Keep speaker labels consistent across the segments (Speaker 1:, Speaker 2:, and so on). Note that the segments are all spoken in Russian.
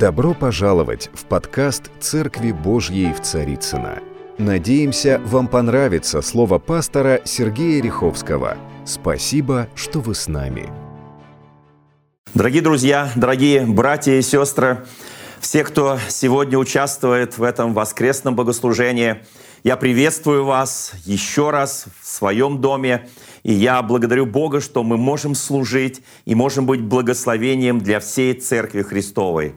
Speaker 1: Добро пожаловать в подкаст «Церкви Божьей в Царицына. Надеемся, вам понравится слово пастора Сергея Риховского. Спасибо, что вы с нами.
Speaker 2: Дорогие друзья, дорогие братья и сестры, все, кто сегодня участвует в этом воскресном богослужении, я приветствую вас еще раз в своем доме. И я благодарю Бога, что мы можем служить и можем быть благословением для всей Церкви Христовой.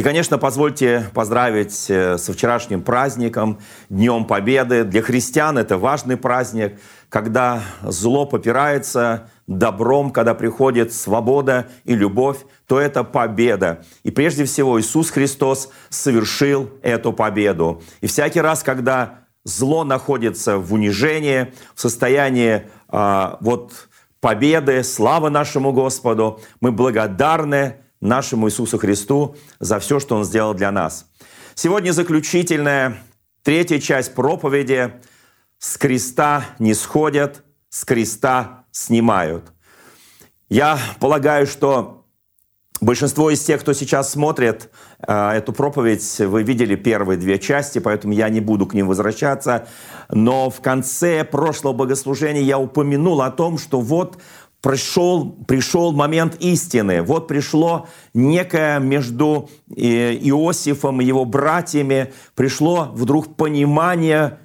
Speaker 2: И, конечно, позвольте поздравить э, со вчерашним праздником, Днем Победы. Для христиан это важный праздник, когда зло попирается добром, когда приходит свобода и любовь, то это победа. И прежде всего Иисус Христос совершил эту победу. И всякий раз, когда зло находится в унижении, в состоянии а, вот победы, славы нашему Господу, мы благодарны нашему Иисусу Христу за все, что Он сделал для нас. Сегодня заключительная, третья часть проповеди «С креста не сходят, с креста снимают». Я полагаю, что Большинство из тех, кто сейчас смотрит э, эту проповедь, вы видели первые две части, поэтому я не буду к ним возвращаться. Но в конце прошлого богослужения я упомянул о том, что вот пришел, пришел момент истины. Вот пришло некое между э, Иосифом и его братьями, пришло вдруг понимание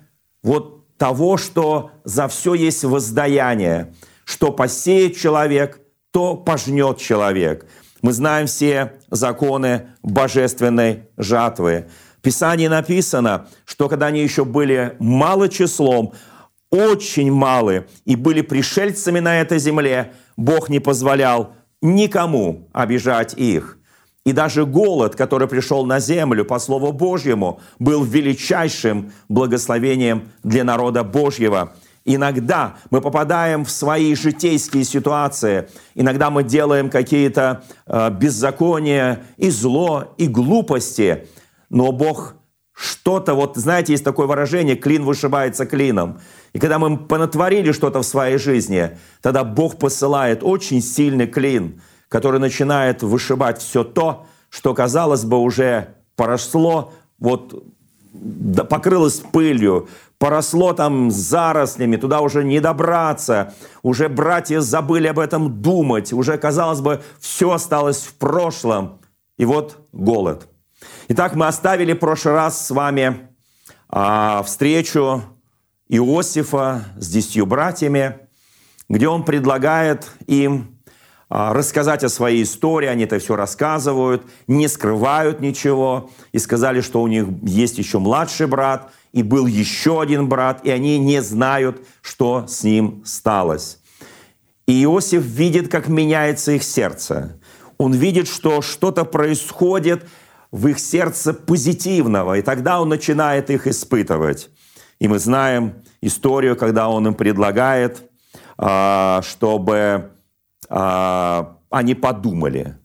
Speaker 2: вот того, что за все есть воздаяние, что посеет человек, то пожнет человек. Мы знаем все законы божественной жатвы. В Писании написано, что когда они еще были мало числом, очень малы и были пришельцами на этой земле, Бог не позволял никому обижать их. И даже голод, который пришел на землю по Слову Божьему, был величайшим благословением для народа Божьего. Иногда мы попадаем в свои житейские ситуации, иногда мы делаем какие-то э, беззакония и зло, и глупости, но Бог что-то, вот знаете, есть такое выражение, клин вышибается клином. И когда мы понатворили что-то в своей жизни, тогда Бог посылает очень сильный клин, который начинает вышибать все то, что, казалось бы, уже поросло, вот покрылось пылью, поросло там зарослями, туда уже не добраться, уже братья забыли об этом думать, уже, казалось бы, все осталось в прошлом. И вот голод. Итак, мы оставили в прошлый раз с вами а, встречу Иосифа с десятью братьями, где он предлагает им а, рассказать о своей истории, они это все рассказывают, не скрывают ничего, и сказали, что у них есть еще младший брат, и был еще один брат, и они не знают, что с ним сталось. И Иосиф видит, как меняется их сердце. Он видит, что что-то происходит в их сердце позитивного, и тогда он начинает их испытывать. И мы знаем историю, когда он им предлагает, а, чтобы а, они подумали.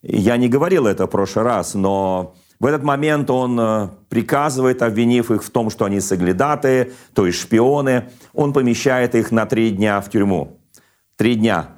Speaker 2: Я не говорил это в прошлый раз, но в этот момент он э, приказывает, обвинив их в том, что они соглядатые, то есть шпионы, он помещает их на три дня в тюрьму. Три дня.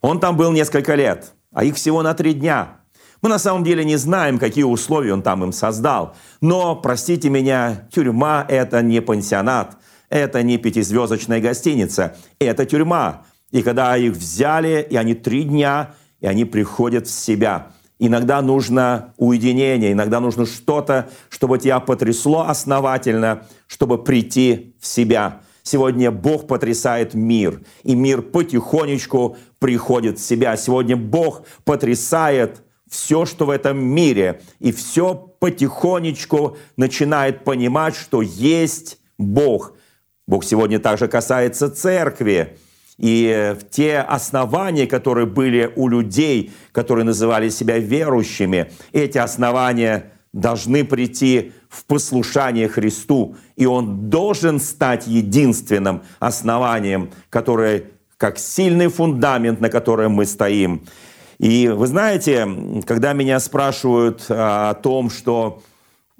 Speaker 2: Он там был несколько лет, а их всего на три дня. Мы на самом деле не знаем, какие условия он там им создал. Но, простите меня, тюрьма – это не пансионат, это не пятизвездочная гостиница, это тюрьма. И когда их взяли, и они три дня, и они приходят в себя. Иногда нужно уединение, иногда нужно что-то, чтобы тебя потрясло основательно, чтобы прийти в себя. Сегодня Бог потрясает мир, и мир потихонечку приходит в себя. Сегодня Бог потрясает все, что в этом мире, и все потихонечку начинает понимать, что есть Бог. Бог сегодня также касается церкви. И в те основания, которые были у людей, которые называли себя верующими, эти основания должны прийти в послушание Христу. И Он должен стать единственным основанием, которое как сильный фундамент, на котором мы стоим. И вы знаете, когда меня спрашивают а, о том, что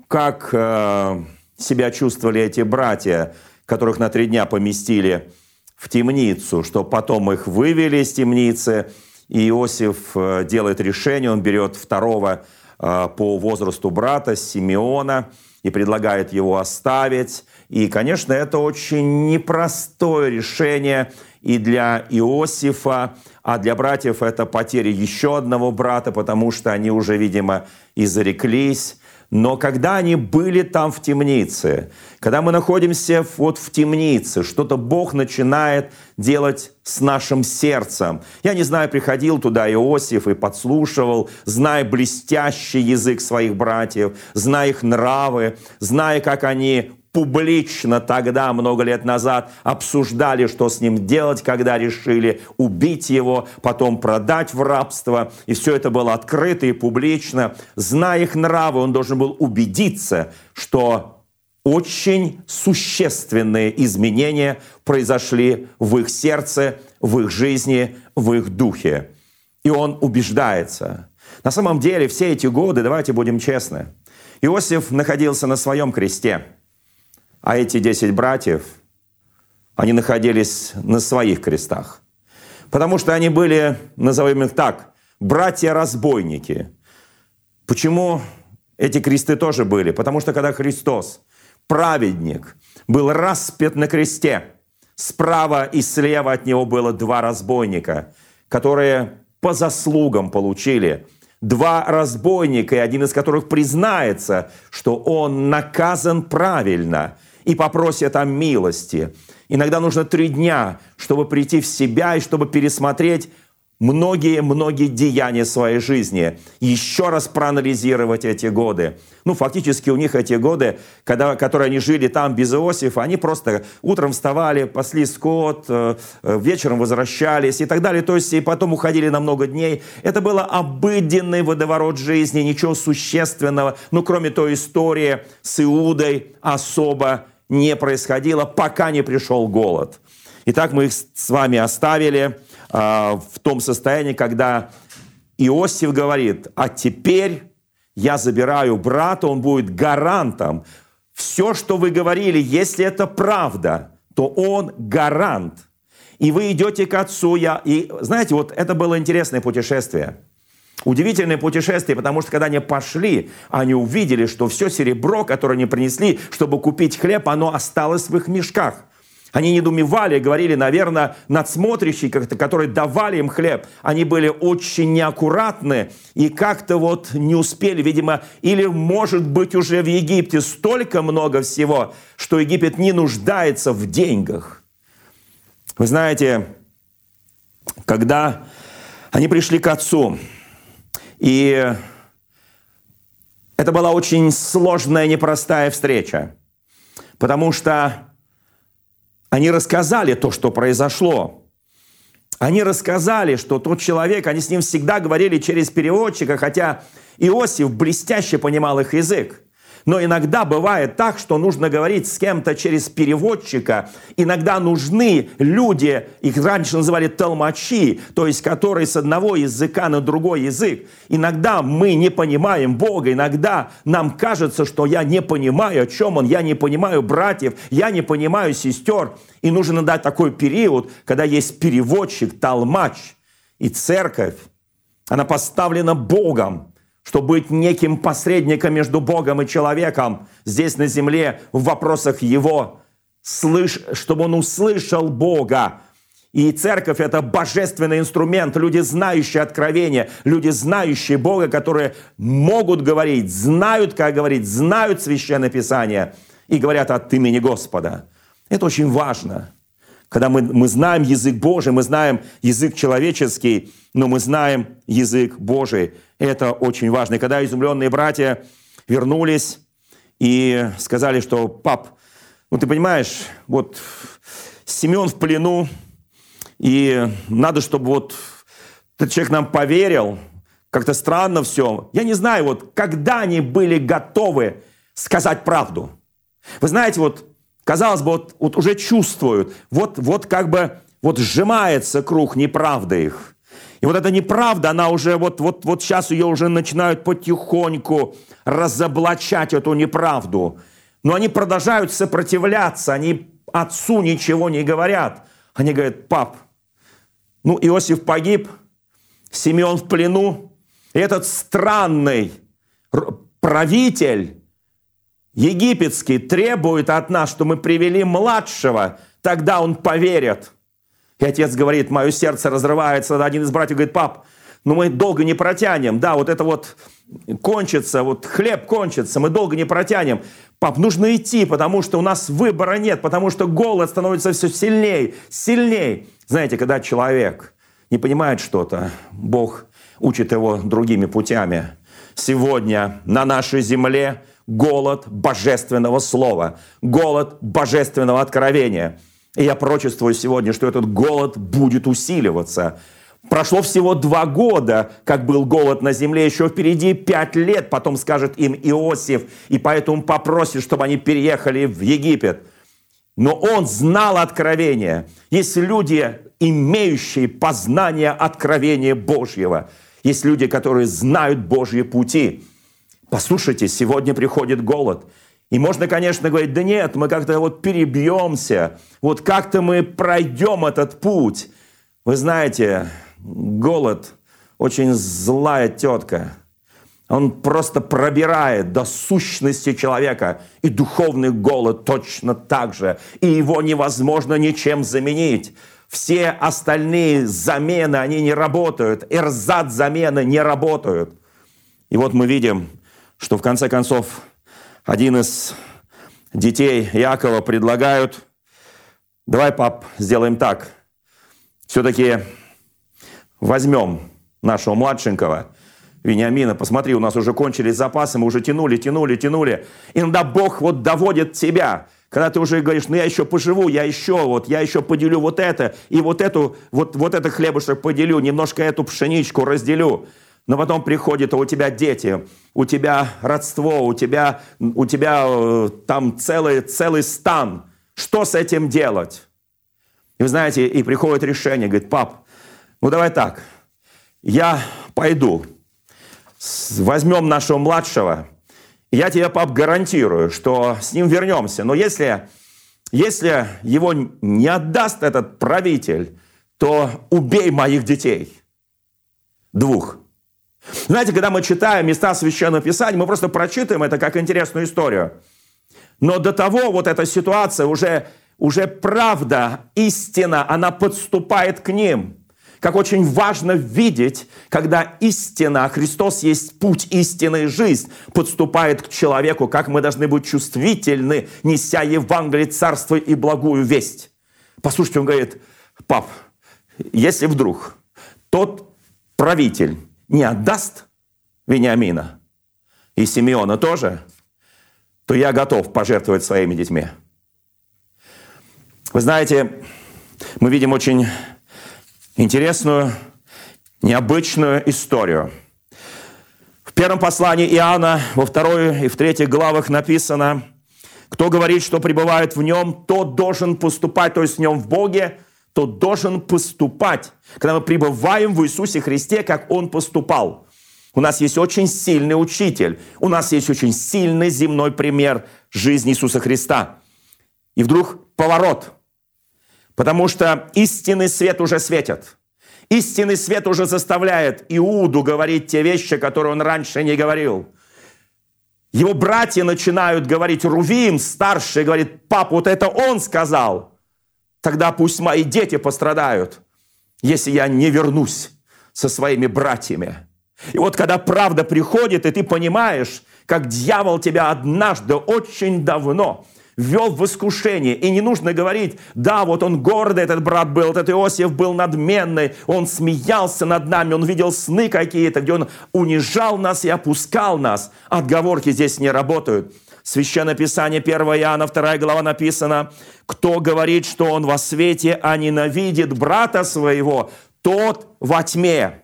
Speaker 2: как а, себя чувствовали эти братья, которых на три дня поместили в темницу, что потом их вывели из темницы, и Иосиф а, делает решение, он берет второго э, по возрасту брата Симеона и предлагает его оставить. И, конечно, это очень непростое решение и для Иосифа, а для братьев это потеря еще одного брата, потому что они уже, видимо, и зареклись. Но когда они были там в темнице, когда мы находимся вот в темнице, что-то Бог начинает делать с нашим сердцем. Я не знаю, приходил туда Иосиф и подслушивал, зная блестящий язык своих братьев, зная их нравы, зная, как они публично тогда, много лет назад, обсуждали, что с ним делать, когда решили убить его, потом продать в рабство. И все это было открыто и публично. Зная их нравы, он должен был убедиться, что очень существенные изменения произошли в их сердце, в их жизни, в их духе. И он убеждается. На самом деле все эти годы, давайте будем честны, Иосиф находился на своем кресте – а эти десять братьев, они находились на своих крестах. Потому что они были, назовем их так, братья-разбойники. Почему эти кресты тоже были? Потому что когда Христос, праведник, был распят на кресте, справа и слева от него было два разбойника, которые по заслугам получили два разбойника, и один из которых признается, что он наказан правильно – и попросят о милости. Иногда нужно три дня, чтобы прийти в себя и чтобы пересмотреть многие-многие деяния своей жизни, еще раз проанализировать эти годы. Ну, фактически у них эти годы, когда, которые они жили там без Иосифа, они просто утром вставали, пасли скот, э, э, вечером возвращались и так далее. То есть и потом уходили на много дней. Это было обыденный водоворот жизни, ничего существенного, ну, кроме той истории с Иудой особо не происходило, пока не пришел голод. Итак, мы их с вами оставили в том состоянии, когда Иосиф говорит, а теперь я забираю брата, он будет гарантом. Все, что вы говорили, если это правда, то он гарант. И вы идете к отцу. Я... И знаете, вот это было интересное путешествие. Удивительное путешествие, потому что когда они пошли, они увидели, что все серебро, которое они принесли, чтобы купить хлеб, оно осталось в их мешках. Они недоумевали, говорили, наверное, надсмотрящие, которые давали им хлеб, они были очень неаккуратны и как-то вот не успели, видимо, или, может быть, уже в Египте столько много всего, что Египет не нуждается в деньгах. Вы знаете, когда они пришли к отцу, и это была очень сложная, непростая встреча, потому что они рассказали то, что произошло. Они рассказали, что тот человек, они с ним всегда говорили через переводчика, хотя Иосиф блестяще понимал их язык. Но иногда бывает так, что нужно говорить с кем-то через переводчика. Иногда нужны люди, их раньше называли толмачи, то есть которые с одного языка на другой язык. Иногда мы не понимаем Бога, иногда нам кажется, что я не понимаю, о чем Он, я не понимаю братьев, я не понимаю сестер. И нужно дать такой период, когда есть переводчик, толмач. И церковь, она поставлена Богом чтобы быть неким посредником между Богом и человеком здесь на земле в вопросах Его, слыш, чтобы он услышал Бога. И церковь – это божественный инструмент, люди, знающие откровения, люди, знающие Бога, которые могут говорить, знают, как говорить, знают Священное Писание и говорят от имени Господа. Это очень важно. Когда мы, мы знаем язык Божий, мы знаем язык человеческий, но мы знаем язык Божий – это очень важно. И когда изумленные братья вернулись и сказали, что пап, ну ты понимаешь, вот Семен в плену, и надо, чтобы вот этот человек нам поверил, как-то странно все. Я не знаю, вот когда они были готовы сказать правду. Вы знаете, вот казалось бы, вот, вот уже чувствуют, вот, вот как бы вот сжимается круг неправды их. И вот эта неправда, она уже вот, вот, вот сейчас ее уже начинают потихоньку разоблачать, эту неправду. Но они продолжают сопротивляться, они отцу ничего не говорят. Они говорят, пап, ну Иосиф погиб, Симеон в плену, и этот странный правитель египетский требует от нас, что мы привели младшего, тогда он поверит. И отец говорит, мое сердце разрывается. Один из братьев говорит, пап, ну мы долго не протянем. Да, вот это вот кончится, вот хлеб кончится, мы долго не протянем. Пап, нужно идти, потому что у нас выбора нет, потому что голод становится все сильнее, сильнее. Знаете, когда человек не понимает что-то, Бог учит его другими путями. Сегодня на нашей земле голод божественного слова, голод божественного откровения. И я прочествую сегодня, что этот голод будет усиливаться. Прошло всего два года, как был голод на земле, еще впереди пять лет, потом скажет им Иосиф, и поэтому попросит, чтобы они переехали в Египет. Но он знал откровение. Есть люди, имеющие познание откровения Божьего. Есть люди, которые знают Божьи пути. Послушайте, сегодня приходит голод. И можно, конечно, говорить, да нет, мы как-то вот перебьемся, вот как-то мы пройдем этот путь. Вы знаете, голод очень злая тетка. Он просто пробирает до сущности человека. И духовный голод точно так же. И его невозможно ничем заменить. Все остальные замены, они не работают. Эрзат замены не работают. И вот мы видим, что в конце концов один из детей Якова предлагают, давай, пап, сделаем так. Все-таки возьмем нашего младшенького, Вениамина, посмотри, у нас уже кончились запасы, мы уже тянули, тянули, тянули. Иногда Бог вот доводит тебя, когда ты уже говоришь, ну я еще поживу, я еще вот, я еще поделю вот это, и вот эту, вот, вот это хлебушек поделю, немножко эту пшеничку разделю. Но потом приходит, а у тебя дети, у тебя родство, у тебя, у тебя э, там целый, целый стан. Что с этим делать? И вы знаете, и приходит решение, говорит, пап, ну давай так, я пойду, возьмем нашего младшего, я тебе, пап, гарантирую, что с ним вернемся. Но если, если его не отдаст этот правитель, то убей моих детей. Двух. Знаете, когда мы читаем места Священного Писания, мы просто прочитаем это как интересную историю. Но до того вот эта ситуация уже, уже правда, истина, она подступает к ним. Как очень важно видеть, когда истина, Христос есть путь истины и жизнь, подступает к человеку, как мы должны быть чувствительны, неся Евангелие, Царство и благую весть. Послушайте, он говорит, пап, если вдруг тот правитель, не отдаст Вениамина и Симеона тоже, то я готов пожертвовать своими детьми. Вы знаете, мы видим очень интересную, необычную историю. В первом послании Иоанна, во второй и в третьих главах написано, кто говорит, что пребывает в нем, тот должен поступать, то есть в нем в Боге, то должен поступать, когда мы пребываем в Иисусе Христе, как Он поступал. У нас есть очень сильный учитель, у нас есть очень сильный земной пример жизни Иисуса Христа. И вдруг поворот, потому что истинный свет уже светит. Истинный свет уже заставляет Иуду говорить те вещи, которые он раньше не говорил. Его братья начинают говорить, Рувим, старший, говорит, папа, вот это он сказал – тогда пусть мои дети пострадают, если я не вернусь со своими братьями. И вот когда правда приходит, и ты понимаешь, как дьявол тебя однажды очень давно ввел в искушение. И не нужно говорить, да, вот он гордый, этот брат был, этот Иосиф был надменный, он смеялся над нами, он видел сны какие-то, где он унижал нас и опускал нас. Отговорки здесь не работают. Священное Писание 1 Иоанна 2 глава написано, кто говорит, что он во свете, а ненавидит брата своего, тот во тьме.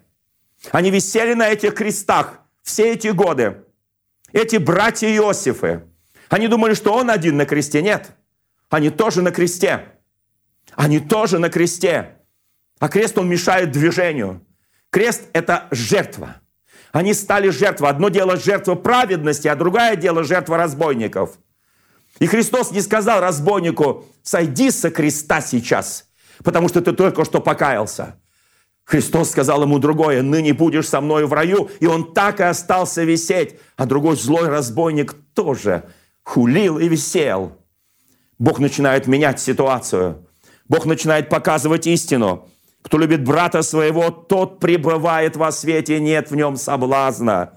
Speaker 2: Они висели на этих крестах все эти годы. Эти братья Иосифы. Они думали, что он один на кресте. Нет. Они тоже на кресте. Они тоже на кресте. А крест, он мешает движению. Крест – это жертва. Они стали жертвой. Одно дело жертва праведности, а другое дело жертва разбойников. И Христос не сказал разбойнику, сойди со креста сейчас, потому что ты только что покаялся. Христос сказал ему другое, «Ныне будешь со мной в раю». И он так и остался висеть. А другой злой разбойник тоже хулил и висел. Бог начинает менять ситуацию. Бог начинает показывать истину. Кто любит брата своего, тот пребывает во свете, нет в нем соблазна.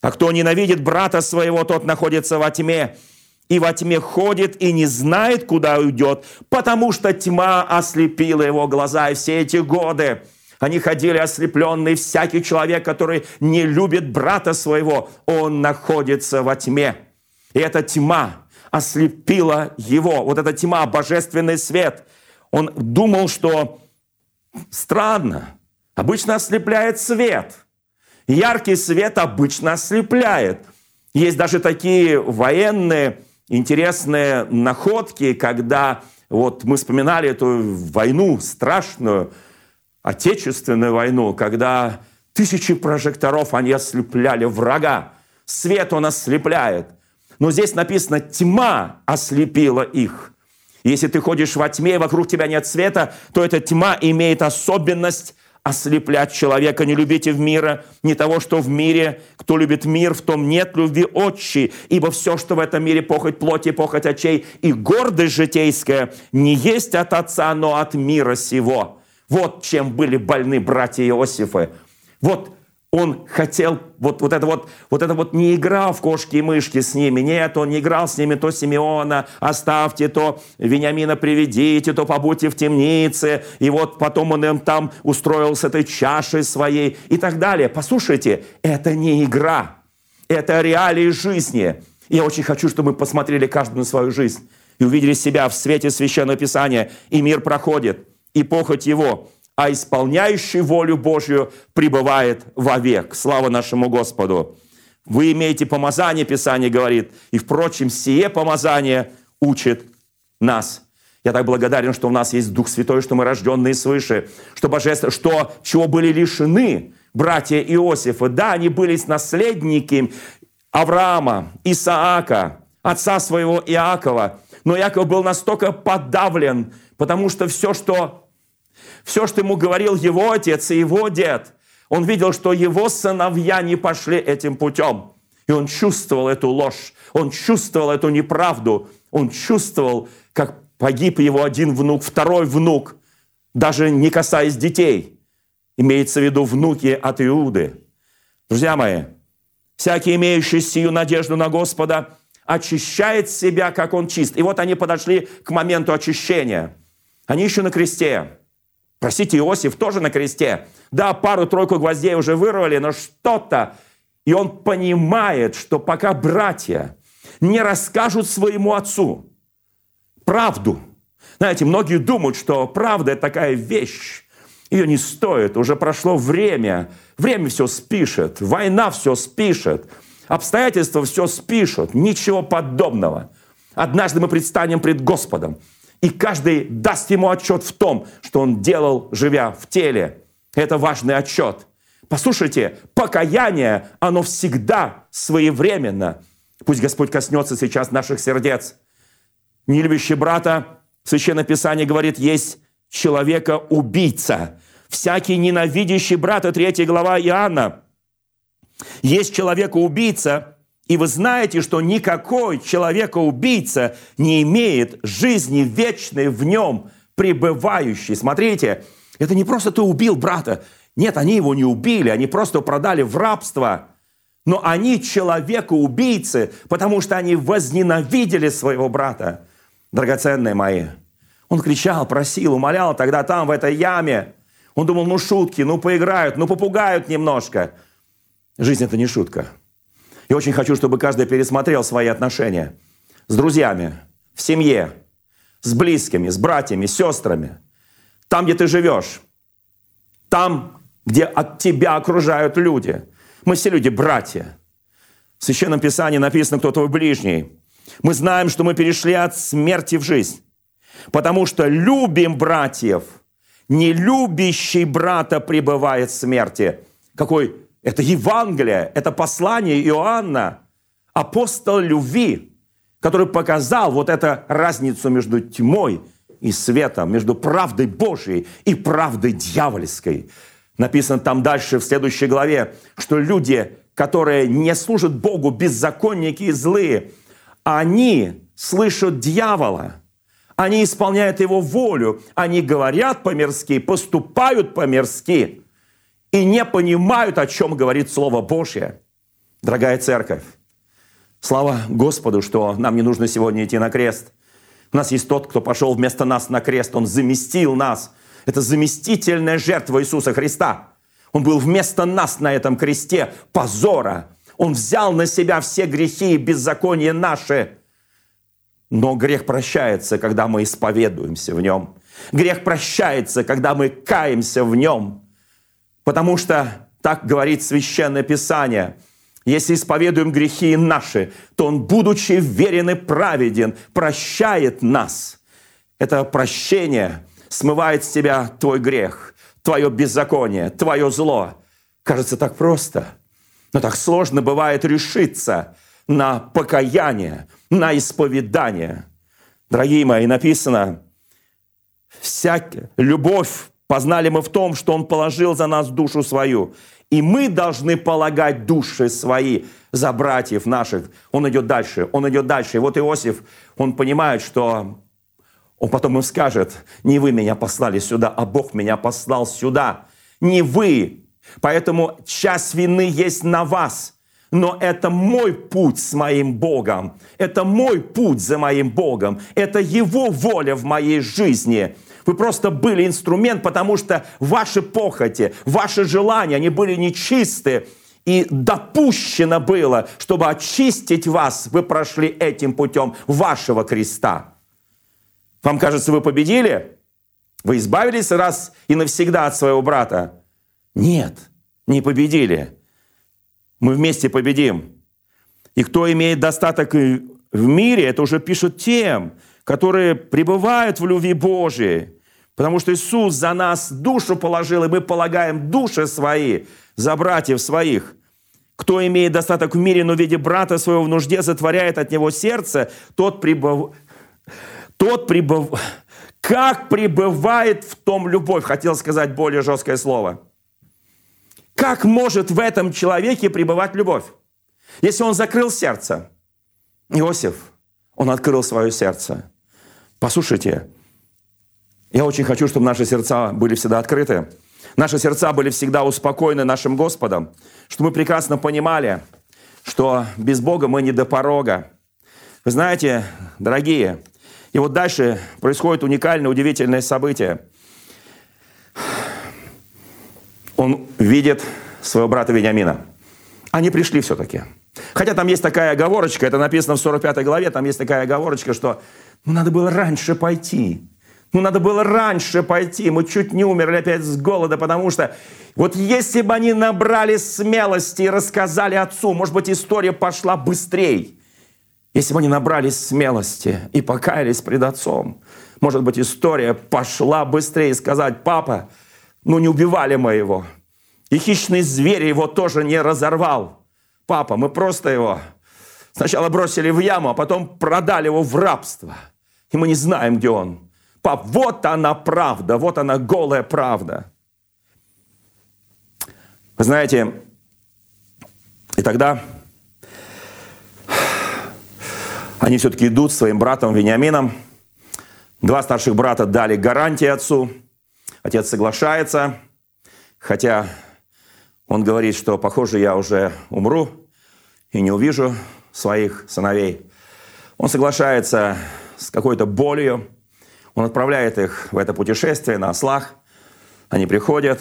Speaker 2: А кто ненавидит брата своего, тот находится во тьме. И во тьме ходит и не знает, куда уйдет, потому что тьма ослепила его глаза. И все эти годы они ходили ослепленные. Всякий человек, который не любит брата своего, он находится во тьме. И эта тьма ослепила его. Вот эта тьма, божественный свет. Он думал, что странно. Обычно ослепляет свет. Яркий свет обычно ослепляет. Есть даже такие военные интересные находки, когда вот мы вспоминали эту войну страшную, Отечественную войну, когда тысячи прожекторов, они ослепляли врага. Свет он ослепляет. Но здесь написано, тьма ослепила их. Если ты ходишь во тьме, и вокруг тебя нет света, то эта тьма имеет особенность ослеплять человека. Не любите в мира не того, что в мире. Кто любит мир, в том нет любви отчи. Ибо все, что в этом мире похоть плоти, похоть очей и гордость житейская, не есть от Отца, но от мира сего. Вот чем были больны братья Иосифы. Вот он хотел, вот, вот, это вот, вот это вот не играл в кошки и мышки с ними. Нет, он не играл с ними то Симеона, оставьте, то Вениамина приведите, то побудьте в темнице. И вот потом он им там устроил с этой чашей своей и так далее. Послушайте, это не игра. Это реалии жизни. Я очень хочу, чтобы мы посмотрели каждый на свою жизнь и увидели себя в свете Священного Писания. И мир проходит, и похоть его – а исполняющий волю Божью пребывает вовек. Слава нашему Господу! Вы имеете помазание, Писание говорит, и, впрочем, сие помазание учит нас. Я так благодарен, что у нас есть Дух Святой, что мы рожденные свыше, что божество, что чего были лишены братья Иосифа. Да, они были наследники Авраама, Исаака, отца своего Иакова. Но Иаков был настолько подавлен, потому что все, что все, что ему говорил его отец и его дед, он видел, что его сыновья не пошли этим путем. И он чувствовал эту ложь, он чувствовал эту неправду, он чувствовал, как погиб его один внук, второй внук, даже не касаясь детей. Имеется в виду внуки от Иуды. Друзья мои, всякий, имеющий сию надежду на Господа, очищает себя, как он чист. И вот они подошли к моменту очищения. Они еще на кресте. Простите, Иосиф тоже на кресте. Да, пару-тройку гвоздей уже вырвали, но что-то. И он понимает, что пока братья не расскажут своему отцу правду. Знаете, многие думают, что правда – это такая вещь, ее не стоит, уже прошло время, время все спишет, война все спишет, обстоятельства все спишут, ничего подобного. Однажды мы предстанем пред Господом – и каждый даст ему отчет в том, что он делал, живя в теле. Это важный отчет. Послушайте, покаяние, оно всегда своевременно. Пусть Господь коснется сейчас наших сердец. Нелюбящий брата, Священное Писание говорит, есть человека-убийца. Всякий ненавидящий брата, 3 глава Иоанна. Есть человека-убийца, и вы знаете, что никакой человека-убийца не имеет жизни вечной в нем пребывающей. Смотрите, это не просто ты убил брата. Нет, они его не убили, они просто продали в рабство. Но они человека-убийцы, потому что они возненавидели своего брата. Драгоценные мои, он кричал, просил, умолял тогда там, в этой яме. Он думал, ну шутки, ну поиграют, ну попугают немножко. Жизнь – это не шутка. И очень хочу, чтобы каждый пересмотрел свои отношения с друзьями, в семье, с близкими, с братьями, с сестрами. Там, где ты живешь. Там, где от тебя окружают люди. Мы все люди братья. В Священном Писании написано, кто твой ближний. Мы знаем, что мы перешли от смерти в жизнь. Потому что любим братьев. Не любящий брата пребывает в смерти. Какой это Евангелие, это послание Иоанна, апостол любви, который показал вот эту разницу между тьмой и светом, между правдой Божией и правдой дьявольской. Написано там дальше, в следующей главе, что люди, которые не служат Богу, беззаконники и злые, они слышат дьявола, они исполняют его волю, они говорят по-мирски, поступают по-мирски и не понимают, о чем говорит Слово Божье. Дорогая церковь, слава Господу, что нам не нужно сегодня идти на крест. У нас есть тот, кто пошел вместо нас на крест, Он заместил нас – это заместительная жертва Иисуса Христа. Он был вместо нас на этом кресте позора. Он взял на себя все грехи и беззакония наши. Но грех прощается, когда мы исповедуемся в нем. Грех прощается, когда мы каемся в нем. Потому что, так говорит Священное Писание, если исповедуем грехи наши, то Он, будучи верен и праведен, прощает нас. Это прощение – смывает с тебя твой грех, твое беззаконие, твое зло. Кажется так просто, но так сложно бывает решиться на покаяние, на исповедание. Дорогие мои, написано, всякая любовь познали мы в том, что Он положил за нас душу свою. И мы должны полагать души свои за братьев наших. Он идет дальше, он идет дальше. И вот Иосиф, он понимает, что он потом им скажет, не вы меня послали сюда, а Бог меня послал сюда. Не вы. Поэтому часть вины есть на вас. Но это мой путь с моим Богом. Это мой путь за моим Богом. Это Его воля в моей жизни. Вы просто были инструмент, потому что ваши похоти, ваши желания, они были нечистые. И допущено было, чтобы очистить вас, вы прошли этим путем вашего креста. Вам кажется, вы победили? Вы избавились раз и навсегда от своего брата? Нет, не победили. Мы вместе победим. И кто имеет достаток в мире, это уже пишут тем, которые пребывают в любви Божией. Потому что Иисус за нас душу положил, и мы полагаем души свои за братьев своих. Кто имеет достаток в мире, но в виде брата своего в нужде затворяет от него сердце, тот пребывает тот пребыв... как пребывает в том любовь, хотел сказать более жесткое слово. Как может в этом человеке пребывать любовь? Если он закрыл сердце, Иосиф, он открыл свое сердце. Послушайте, я очень хочу, чтобы наши сердца были всегда открыты. Наши сердца были всегда успокоены нашим Господом, чтобы мы прекрасно понимали, что без Бога мы не до порога. Вы знаете, дорогие, и вот дальше происходит уникальное, удивительное событие. Он видит своего брата Вениамина. Они пришли все-таки. Хотя там есть такая оговорочка, это написано в 45 главе, там есть такая оговорочка, что ну, надо было раньше пойти. Ну, надо было раньше пойти. Мы чуть не умерли опять с голода, потому что вот если бы они набрали смелости и рассказали отцу, может быть, история пошла быстрее. Если бы они набрались смелости и покаялись пред отцом, может быть, история пошла быстрее сказать, папа, ну не убивали мы его. И хищный зверь его тоже не разорвал. Папа, мы просто его сначала бросили в яму, а потом продали его в рабство. И мы не знаем, где он. Вот она правда, вот она голая правда. Вы знаете, и тогда Они все-таки идут своим братом Вениамином. Два старших брата дали гарантии отцу. Отец соглашается, хотя он говорит, что, похоже, я уже умру и не увижу своих сыновей. Он соглашается с какой-то болью. Он отправляет их в это путешествие на ослах. Они приходят.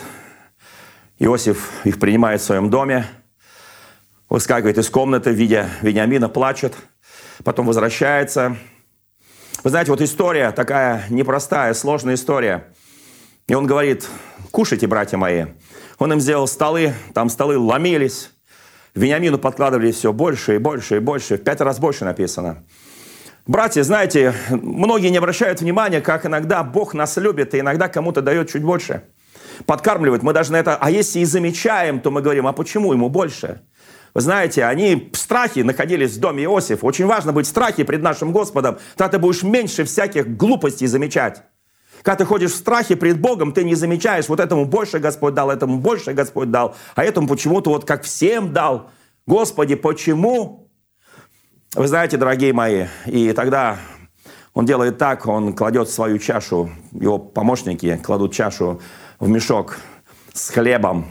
Speaker 2: Иосиф их принимает в своем доме. Выскакивает из комнаты, видя Вениамина, плачет – потом возвращается. Вы знаете, вот история такая непростая, сложная история. И он говорит, кушайте, братья мои. Он им сделал столы, там столы ломились. Вениамину подкладывали все больше и больше и больше. В пять раз больше написано. Братья, знаете, многие не обращают внимания, как иногда Бог нас любит и иногда кому-то дает чуть больше. Подкармливает. Мы даже на это, а если и замечаем, то мы говорим, а почему ему больше? Вы знаете, они в страхе находились в доме Иосифа. Очень важно быть в страхе пред нашим Господом. Тогда ты будешь меньше всяких глупостей замечать. Когда ты ходишь в страхе пред Богом, ты не замечаешь, вот этому больше Господь дал, этому больше Господь дал, а этому почему-то вот как всем дал. Господи, почему? Вы знаете, дорогие мои, и тогда он делает так, он кладет свою чашу, его помощники кладут чашу в мешок с хлебом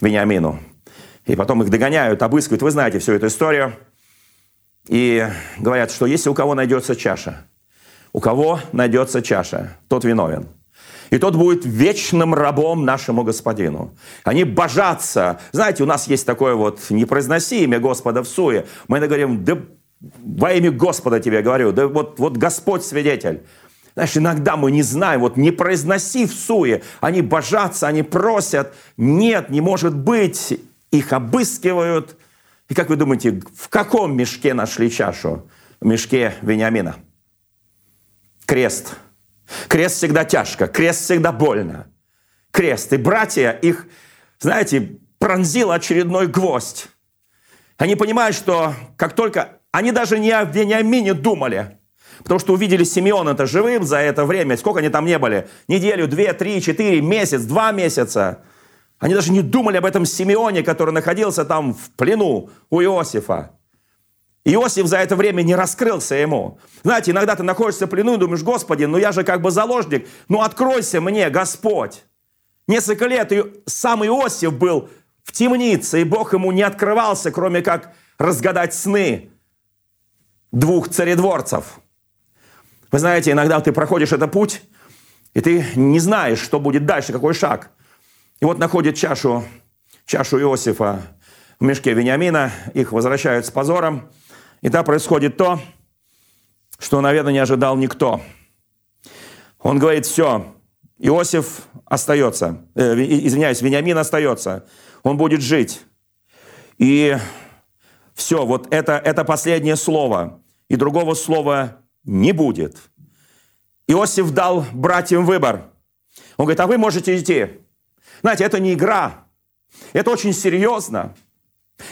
Speaker 2: Вениамину. И потом их догоняют, обыскивают. Вы знаете всю эту историю. И говорят, что если у кого найдется чаша, у кого найдется чаша, тот виновен. И тот будет вечным рабом нашему Господину. Они божатся. Знаете, у нас есть такое вот «не произноси имя Господа в суе». Мы говорим «да во имя Господа тебе говорю, да вот, вот Господь свидетель». Знаешь, иногда мы не знаем, вот не произноси в суе. Они божатся, они просят. Нет, не может быть. Их обыскивают. И как вы думаете, в каком мешке нашли чашу? В мешке Вениамина. Крест. Крест всегда тяжко, крест всегда больно. Крест. И братья их, знаете, пронзил очередной гвоздь. Они понимают, что как только... Они даже не о Вениамине думали. Потому что увидели Симеона-то живым за это время. Сколько они там не были? Неделю, две, три, четыре, месяц, два месяца. Они даже не думали об этом Симеоне, который находился там в плену у Иосифа. Иосиф за это время не раскрылся ему. Знаете, иногда ты находишься в плену и думаешь, Господи, ну я же как бы заложник, ну откройся мне, Господь. Несколько лет сам Иосиф был в темнице, и Бог ему не открывался, кроме как разгадать сны двух царедворцев. Вы знаете, иногда ты проходишь этот путь, и ты не знаешь, что будет дальше, какой шаг. И вот находит чашу, чашу Иосифа в мешке Вениамина, их возвращают с позором. И там происходит то, что, наверное, не ожидал никто. Он говорит, все, Иосиф остается, э, извиняюсь, Вениамин остается, он будет жить. И все, вот это, это последнее слово. И другого слова не будет. Иосиф дал братьям выбор. Он говорит, а вы можете идти. Знаете, это не игра. Это очень серьезно.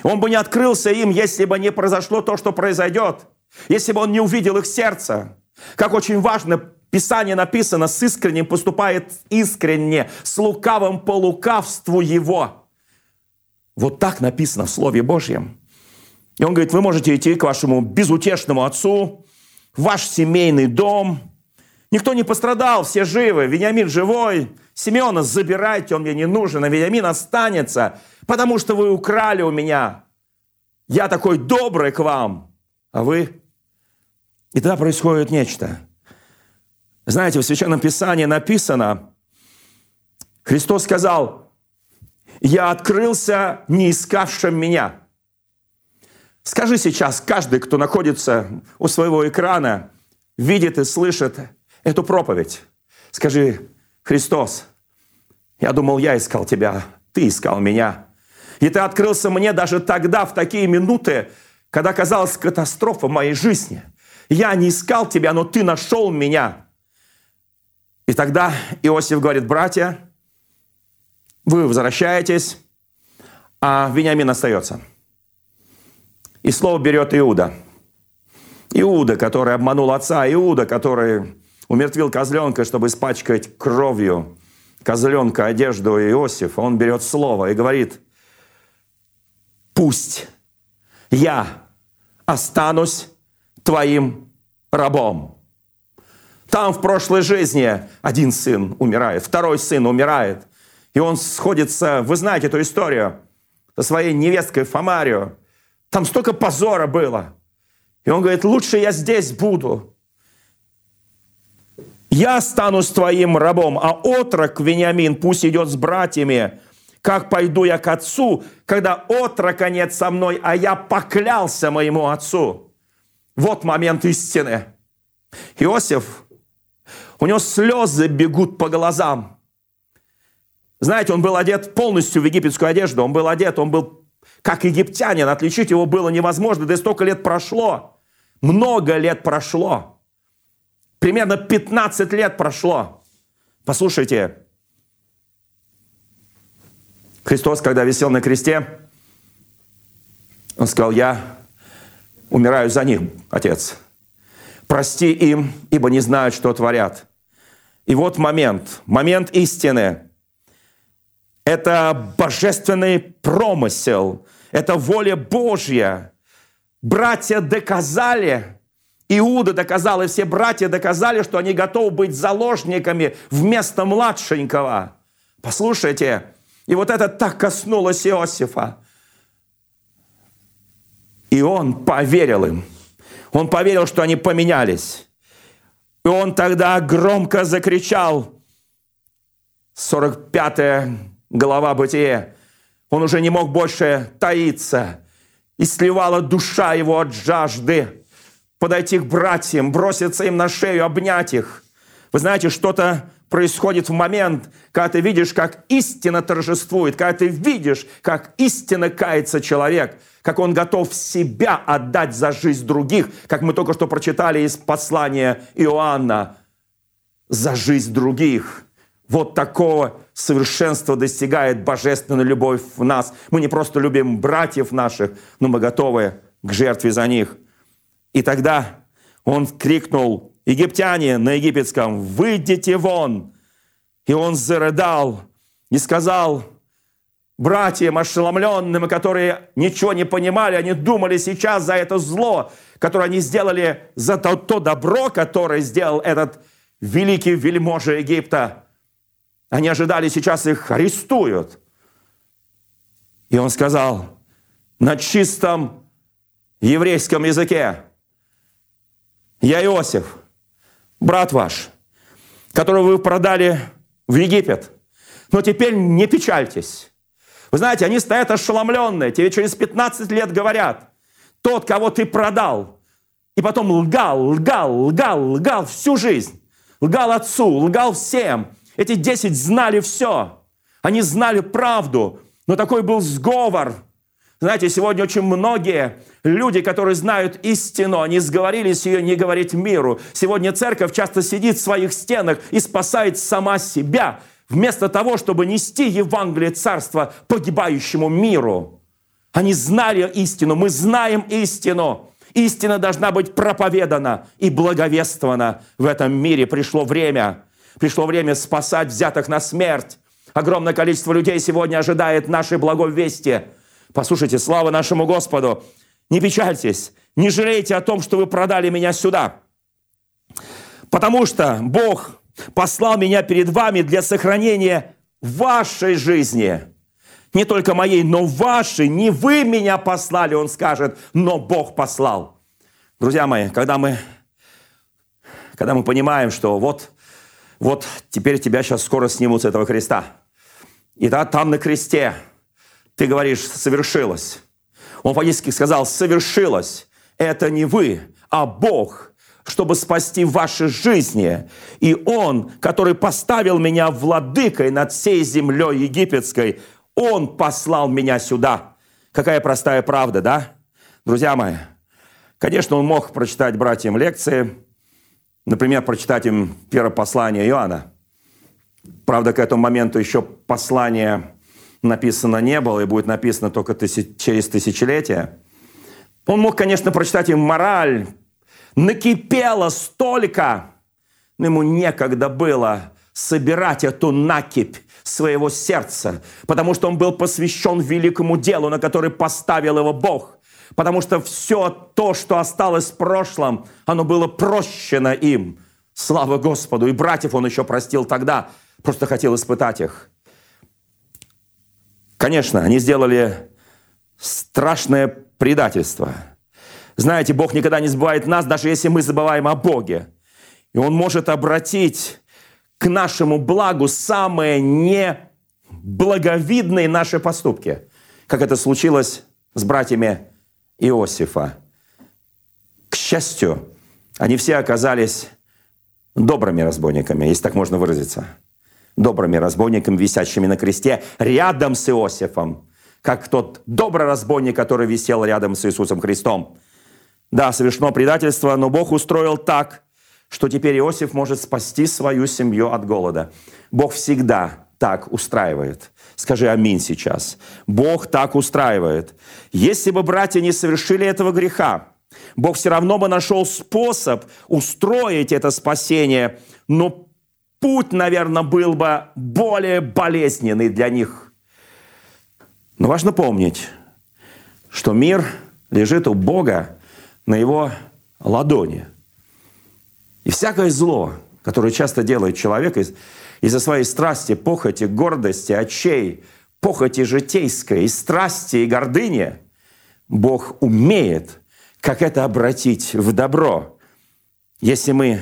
Speaker 2: Он бы не открылся им, если бы не произошло то, что произойдет. Если бы он не увидел их сердце. Как очень важно, Писание написано, с искренним поступает искренне, с лукавым по лукавству его. Вот так написано в Слове Божьем. И он говорит, вы можете идти к вашему безутешному отцу, в ваш семейный дом. Никто не пострадал, все живы, Вениамин живой, Симеона забирайте, он мне не нужен, а Вениамин останется, потому что вы украли у меня. Я такой добрый к вам, а вы... И тогда происходит нечто. Знаете, в Священном Писании написано, Христос сказал, «Я открылся не искавшим меня». Скажи сейчас, каждый, кто находится у своего экрана, видит и слышит эту проповедь. Скажи, Христос, я думал, я искал тебя, ты искал меня. И ты открылся мне даже тогда, в такие минуты, когда казалась катастрофа в моей жизни. Я не искал тебя, но ты нашел меня. И тогда Иосиф говорит, братья, вы возвращаетесь, а Вениамин остается. И слово берет Иуда. Иуда, который обманул отца, Иуда, который умертвил козленка, чтобы испачкать кровью козленка одежду Иосифа, он берет слово и говорит, пусть я останусь твоим рабом. Там в прошлой жизни один сын умирает, второй сын умирает. И он сходится, вы знаете эту историю, со своей невесткой Фомарию. Там столько позора было. И он говорит, лучше я здесь буду, я останусь твоим рабом, а отрок Вениамин пусть идет с братьями. Как пойду я к отцу, когда отрока нет со мной, а я поклялся моему отцу. Вот момент истины. Иосиф, у него слезы бегут по глазам. Знаете, он был одет полностью в египетскую одежду. Он был одет, он был как египтянин. Отличить его было невозможно. Да и столько лет прошло. Много лет прошло. Примерно 15 лет прошло. Послушайте, Христос, когда висел на кресте, Он сказал, я умираю за них, Отец. Прости им, ибо не знают, что творят. И вот момент, момент истины. Это божественный промысел, это воля Божья. Братья доказали, Иуда доказал, и все братья доказали, что они готовы быть заложниками вместо младшенького. Послушайте, и вот это так коснулось Иосифа. И он поверил им. Он поверил, что они поменялись. И он тогда громко закричал, 45 глава Бытия, он уже не мог больше таиться, и сливала душа его от жажды подойти к братьям, броситься им на шею, обнять их. Вы знаете, что-то происходит в момент, когда ты видишь, как истина торжествует, когда ты видишь, как истинно кается человек, как он готов себя отдать за жизнь других, как мы только что прочитали из послания Иоанна, за жизнь других. Вот такого совершенства достигает божественная любовь в нас. Мы не просто любим братьев наших, но мы готовы к жертве за них. И тогда он крикнул египтяне на египетском, «Выйдите вон!» И он зарыдал и сказал братьям ошеломленным, которые ничего не понимали, они думали сейчас за это зло, которое они сделали, за то, то добро, которое сделал этот великий вельможа Египта. Они ожидали, сейчас их арестуют. И он сказал на чистом еврейском языке, «Я Иосиф, брат ваш, которого вы продали в Египет. Но теперь не печальтесь. Вы знаете, они стоят ошеломленные. Тебе через 15 лет говорят, тот, кого ты продал, и потом лгал, лгал, лгал, лгал всю жизнь. Лгал отцу, лгал всем. Эти 10 знали все. Они знали правду. Но такой был сговор – знаете, сегодня очень многие люди, которые знают истину, они сговорились ее не говорить миру. Сегодня церковь часто сидит в своих стенах и спасает сама себя, вместо того, чтобы нести Евангелие Царства погибающему миру. Они знали истину, мы знаем истину. Истина должна быть проповедана и благовествована в этом мире. Пришло время, пришло время спасать взятых на смерть. Огромное количество людей сегодня ожидает нашей благой вести – Послушайте, слава нашему Господу. Не печальтесь, не жалейте о том, что вы продали меня сюда. Потому что Бог послал меня перед вами для сохранения вашей жизни. Не только моей, но вашей. Не вы меня послали, он скажет, но Бог послал. Друзья мои, когда мы, когда мы понимаем, что вот, вот теперь тебя сейчас скоро снимут с этого креста, и да, там на кресте – ты говоришь «совершилось». Он фактически сказал «совершилось». Это не вы, а Бог, чтобы спасти ваши жизни. И Он, который поставил меня владыкой над всей землей египетской, Он послал меня сюда. Какая простая правда, да? Друзья мои, конечно, он мог прочитать братьям лекции, например, прочитать им первое послание Иоанна. Правда, к этому моменту еще послание написано не было и будет написано только тысяч, через тысячелетия. Он мог, конечно, прочитать им мораль. Накипело столько, но ему некогда было собирать эту накипь своего сердца, потому что он был посвящен великому делу, на который поставил его Бог. Потому что все то, что осталось в прошлом, оно было прощено им. Слава Господу! И братьев он еще простил тогда, просто хотел испытать их. Конечно, они сделали страшное предательство. Знаете, Бог никогда не забывает нас, даже если мы забываем о Боге. И Он может обратить к нашему благу самые неблаговидные наши поступки, как это случилось с братьями Иосифа. К счастью, они все оказались добрыми разбойниками, если так можно выразиться добрыми разбойниками, висящими на кресте, рядом с Иосифом, как тот добрый разбойник, который висел рядом с Иисусом Христом. Да, совершено предательство, но Бог устроил так, что теперь Иосиф может спасти свою семью от голода. Бог всегда так устраивает. Скажи аминь сейчас. Бог так устраивает. Если бы братья не совершили этого греха, Бог все равно бы нашел способ устроить это спасение, но путь, наверное, был бы более болезненный для них. Но важно помнить, что мир лежит у Бога на его ладони. И всякое зло, которое часто делает человек из-за своей страсти, похоти, гордости, очей, похоти житейской, и страсти, и гордыни, Бог умеет, как это обратить в добро. Если мы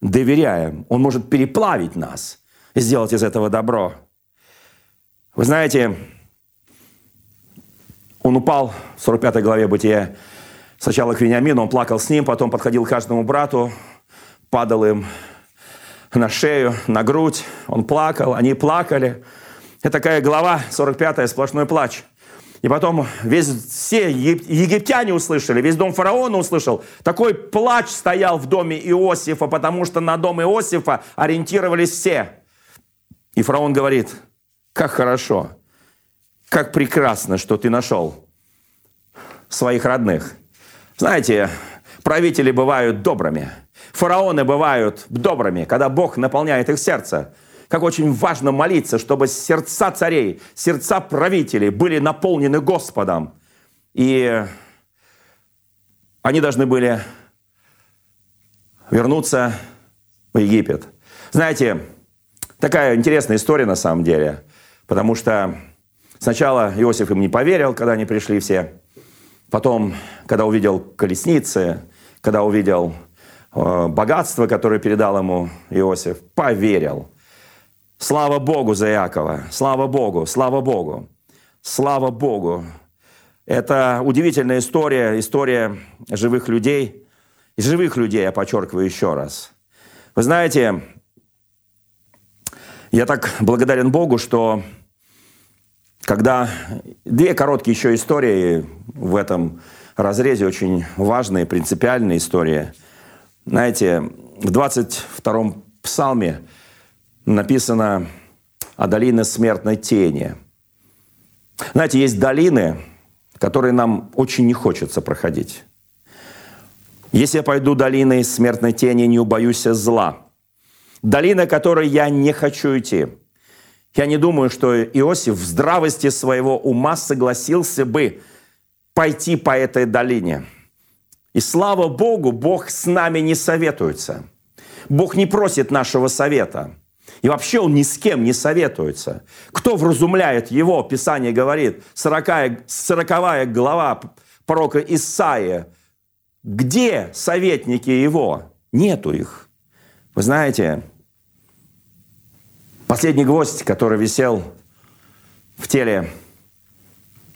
Speaker 2: доверяем, Он может переплавить нас сделать из этого добро. Вы знаете, он упал в 45 главе Бытия сначала к Вениамину, он плакал с ним, потом подходил к каждому брату, падал им на шею, на грудь. Он плакал, они плакали. Это такая глава, 45 сплошной плач. И потом весь, все егип- египтяне услышали, весь дом фараона услышал. Такой плач стоял в доме Иосифа, потому что на дом Иосифа ориентировались все. И фараон говорит, как хорошо, как прекрасно, что ты нашел своих родных. Знаете, правители бывают добрыми, фараоны бывают добрыми, когда Бог наполняет их сердце. Как очень важно молиться, чтобы сердца царей, сердца правителей были наполнены Господом. И они должны были вернуться в Египет. Знаете, такая интересная история на самом деле, потому что сначала Иосиф им не поверил, когда они пришли все. Потом, когда увидел колесницы, когда увидел богатство, которое передал ему Иосиф, поверил. Слава Богу за Иакова, слава Богу, слава Богу, слава Богу. Это удивительная история, история живых людей. И живых людей, я подчеркиваю еще раз. Вы знаете, я так благодарен Богу, что когда две короткие еще истории в этом разрезе, очень важные, принципиальные истории. Знаете, в 22-м псалме написано о долине смертной тени. Знаете, есть долины, которые нам очень не хочется проходить. Если я пойду долиной смертной тени, не убоюсь зла. Долина, которой я не хочу идти. Я не думаю, что Иосиф в здравости своего ума согласился бы пойти по этой долине. И слава Богу, Бог с нами не советуется. Бог не просит нашего совета. И вообще он ни с кем не советуется. Кто вразумляет его? Писание говорит, 40, 40 глава пророка Исаия. Где советники его? Нету их. Вы знаете, последний гвоздь, который висел в теле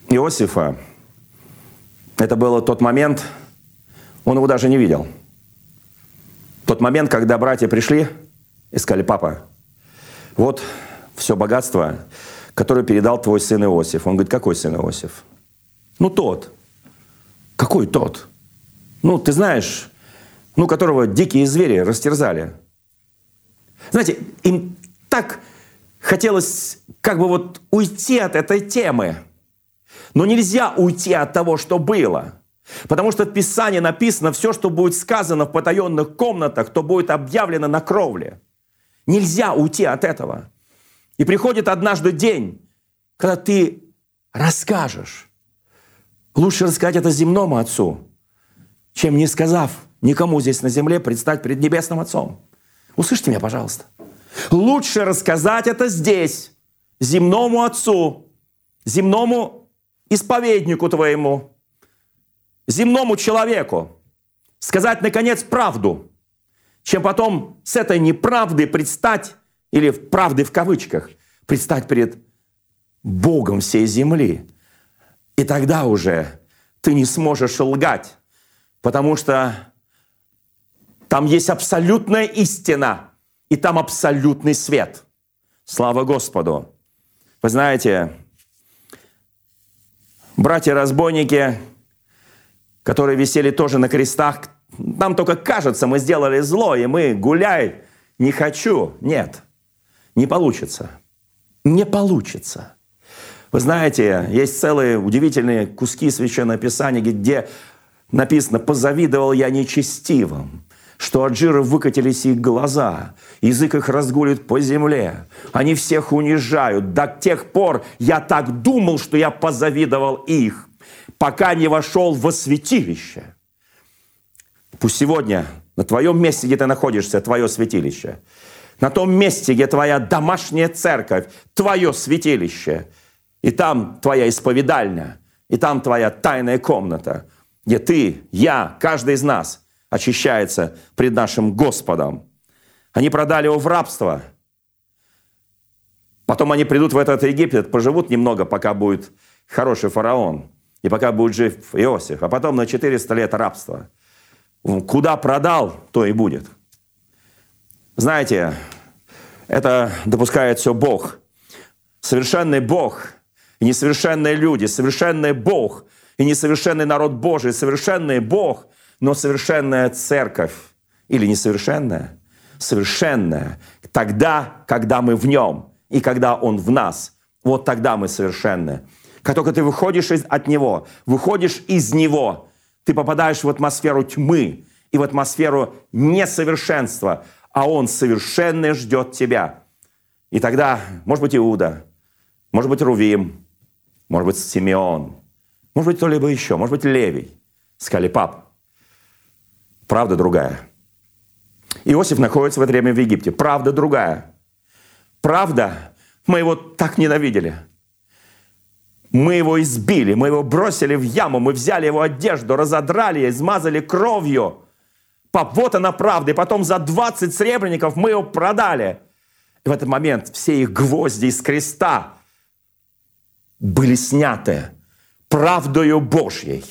Speaker 2: Иосифа, это был тот момент, он его даже не видел. Тот момент, когда братья пришли и сказали, папа, вот все богатство, которое передал твой сын Иосиф. Он говорит, какой сын Иосиф? Ну, тот. Какой тот? Ну, ты знаешь, ну, которого дикие звери растерзали. Знаете, им так хотелось как бы вот уйти от этой темы. Но нельзя уйти от того, что было. Потому что в Писании написано, все, что будет сказано в потаенных комнатах, то будет объявлено на кровле. Нельзя уйти от этого. И приходит однажды день, когда ты расскажешь. Лучше рассказать это земному Отцу, чем не сказав никому здесь на земле предстать перед Небесным Отцом. Услышьте меня, пожалуйста. Лучше рассказать это здесь, земному Отцу, земному исповеднику твоему, земному человеку. Сказать, наконец, правду, чем потом с этой неправды предстать, или правды в кавычках, предстать перед Богом всей земли. И тогда уже ты не сможешь лгать, потому что там есть абсолютная истина, и там абсолютный свет. Слава Господу! Вы знаете, братья-разбойники, которые висели тоже на крестах, нам только кажется, мы сделали зло, и мы гуляй, не хочу. Нет, не получится. Не получится. Вы знаете, есть целые удивительные куски Священного Писания, где написано «позавидовал я нечестивым, что от жира выкатились их глаза, язык их разгулит по земле. Они всех унижают. До тех пор я так думал, что я позавидовал их, пока не вошел во святилище. Пусть сегодня на твоем месте, где ты находишься, твое святилище. На том месте, где твоя домашняя церковь, твое святилище. И там твоя исповедальня, и там твоя тайная комната, где ты, я, каждый из нас – очищается пред нашим Господом. Они продали его в рабство. Потом они придут в этот Египет, поживут немного, пока будет хороший фараон, и пока будет жив Иосиф. А потом на 400 лет рабства. Куда продал, то и будет. Знаете, это допускает все Бог. Совершенный Бог и несовершенные люди, совершенный Бог и несовершенный народ Божий, совершенный Бог но совершенная церковь или несовершенная, совершенная тогда, когда мы в нем и когда он в нас. Вот тогда мы совершенны. Как только ты выходишь из, от него, выходишь из него, ты попадаешь в атмосферу тьмы и в атмосферу несовершенства, а он совершенный ждет тебя. И тогда, может быть, Иуда, может быть, Рувим, может быть, Симеон, может быть, кто-либо еще, может быть, Левий. Сказали, пап, Правда другая. Иосиф находится в это время в Египте. Правда другая. Правда, мы его так ненавидели. Мы его избили, мы его бросили в яму, мы взяли его одежду, разодрали измазали кровью. Вот она правда. И потом за 20 сребреников мы его продали. И в этот момент все их гвозди из креста были сняты правдою Божьей,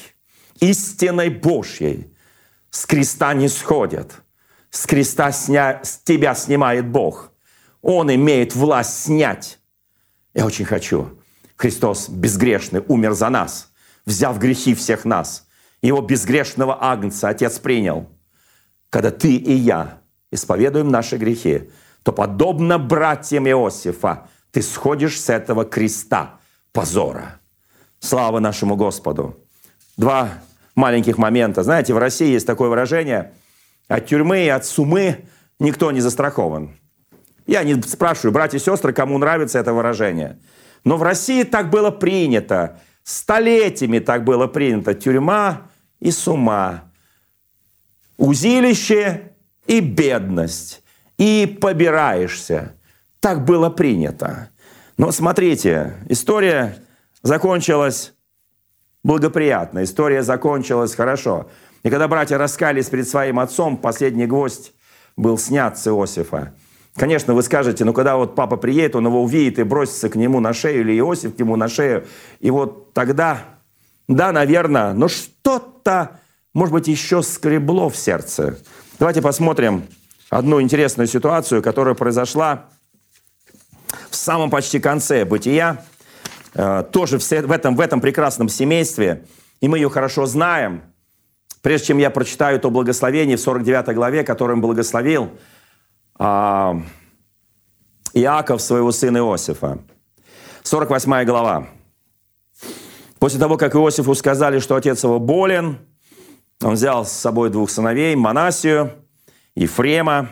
Speaker 2: истиной Божьей – с креста не сходят. С креста сня... с тебя снимает Бог. Он имеет власть снять. Я очень хочу. Христос безгрешный умер за нас, взяв грехи всех нас. Его безгрешного агнца Отец принял. Когда ты и я исповедуем наши грехи, то подобно братьям Иосифа ты сходишь с этого креста позора. Слава нашему Господу. Два маленьких момента. Знаете, в России есть такое выражение «от тюрьмы и от сумы никто не застрахован». Я не спрашиваю, братья и сестры, кому нравится это выражение. Но в России так было принято. Столетиями так было принято. Тюрьма и сума. Узилище и бедность. И побираешься. Так было принято. Но смотрите, история закончилась благоприятно. История закончилась хорошо. И когда братья раскались перед своим отцом, последний гвоздь был снят с Иосифа. Конечно, вы скажете, ну когда вот папа приедет, он его увидит и бросится к нему на шею, или Иосиф к нему на шею. И вот тогда, да, наверное, но что-то, может быть, еще скребло в сердце. Давайте посмотрим одну интересную ситуацию, которая произошла в самом почти конце бытия. Э, тоже в этом, в этом прекрасном семействе, и мы ее хорошо знаем. Прежде чем я прочитаю то благословение в 49 главе, которым благословил а, Иаков своего сына Иосифа. 48 глава. После того, как Иосифу сказали, что отец его болен, он взял с собой двух сыновей, Манасию, Ефрема.